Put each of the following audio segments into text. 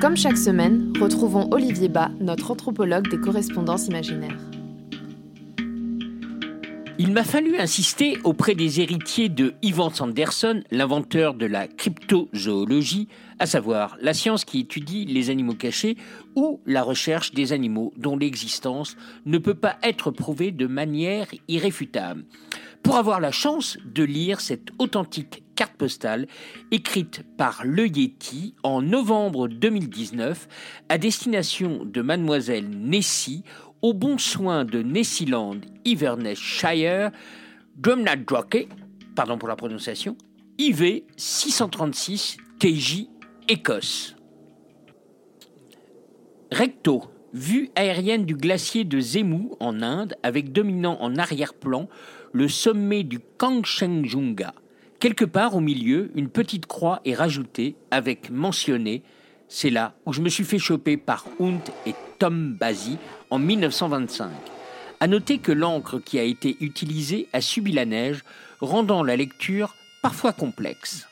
Comme chaque semaine, retrouvons Olivier Bas, notre anthropologue des correspondances imaginaires. Il m'a fallu insister auprès des héritiers de Ivan Sanderson, l'inventeur de la cryptozoologie, à savoir la science qui étudie les animaux cachés ou la recherche des animaux dont l'existence ne peut pas être prouvée de manière irréfutable. Pour avoir la chance de lire cette authentique carte postale écrite par Le Yeti en novembre 2019 à destination de mademoiselle Nessie au bon soin de Nessiland, Inverness-Shire, Drumnadroke, pardon pour la prononciation, IV 636 TJ Écosse. Recto, vue aérienne du glacier de Zemu en Inde avec dominant en arrière-plan le sommet du Kangchenjunga. Quelque part au milieu, une petite croix est rajoutée avec mentionné c'est là où je me suis fait choper par Hunt et Tom Basie en 1925. À noter que l'encre qui a été utilisée a subi la neige, rendant la lecture parfois complexe.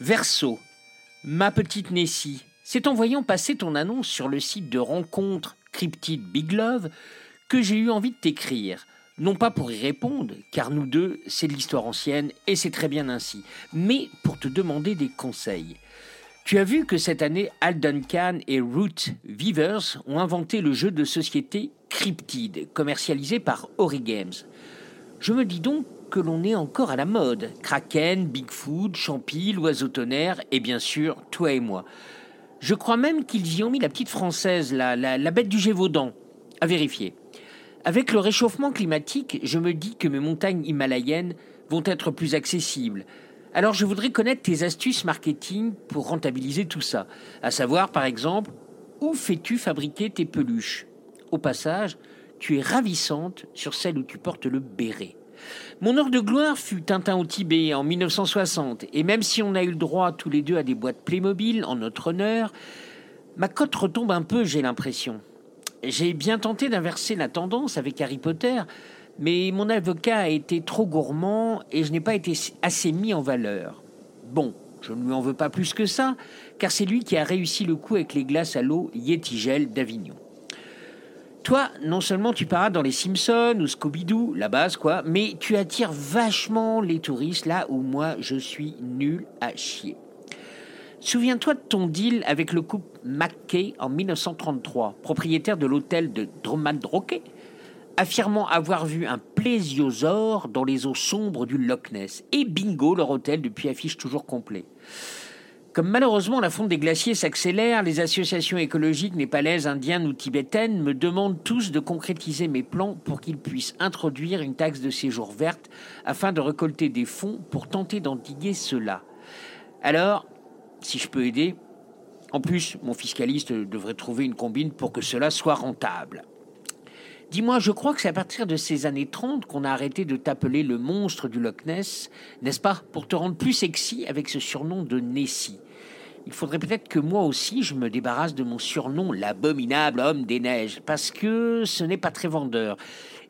Verso, ma petite Nessie, c'est en voyant passer ton annonce sur le site de rencontre Cryptid Big Love que j'ai eu envie de t'écrire non pas pour y répondre, car nous deux, c'est de l'histoire ancienne et c'est très bien ainsi, mais pour te demander des conseils. Tu as vu que cette année, Al Duncan et Root Weavers ont inventé le jeu de société Cryptid, commercialisé par Ori Games. Je me dis donc que l'on est encore à la mode. Kraken, Bigfoot, Champy, l'oiseau tonnerre et bien sûr, toi et moi. Je crois même qu'ils y ont mis la petite française, la, la, la bête du Gévaudan. À vérifier. Avec le réchauffement climatique, je me dis que mes montagnes himalayennes vont être plus accessibles. Alors je voudrais connaître tes astuces marketing pour rentabiliser tout ça. À savoir, par exemple, où fais-tu fabriquer tes peluches? Au passage, tu es ravissante sur celle où tu portes le béret. Mon heure de gloire fut Tintin au Tibet en 1960, et même si on a eu le droit tous les deux à des boîtes Playmobil en notre honneur, ma cote retombe un peu, j'ai l'impression. J'ai bien tenté d'inverser la tendance avec Harry Potter, mais mon avocat a été trop gourmand et je n'ai pas été assez mis en valeur. Bon, je ne lui en veux pas plus que ça, car c'est lui qui a réussi le coup avec les glaces à l'eau Yetigel d'Avignon. Toi, non seulement tu paras dans les Simpsons ou Scooby-Doo, la base quoi, mais tu attires vachement les touristes là où moi je suis nul à chier. Souviens-toi de ton deal avec le couple McKay en 1933, propriétaire de l'hôtel de Dromandroke, affirmant avoir vu un plésiosaure dans les eaux sombres du Loch Ness. Et bingo, leur hôtel depuis affiche toujours complet. Comme malheureusement la fonte des glaciers s'accélère, les associations écologiques népalaises, indiennes ou tibétaines me demandent tous de concrétiser mes plans pour qu'ils puissent introduire une taxe de séjour verte afin de récolter des fonds pour tenter d'endiguer cela. Alors, si je peux aider. En plus, mon fiscaliste devrait trouver une combine pour que cela soit rentable. Dis-moi, je crois que c'est à partir de ces années 30 qu'on a arrêté de t'appeler le monstre du Loch Ness, n'est-ce pas, pour te rendre plus sexy avec ce surnom de Nessie. Il faudrait peut-être que moi aussi je me débarrasse de mon surnom, l'abominable homme des neiges, parce que ce n'est pas très vendeur.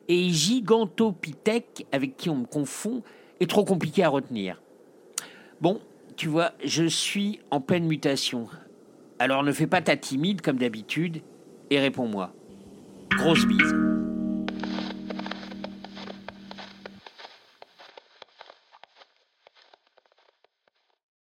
Et Gigantopithèque, avec qui on me confond, est trop compliqué à retenir. Bon, tu vois, je suis en pleine mutation. Alors ne fais pas ta timide comme d'habitude et réponds-moi. Grosse bise.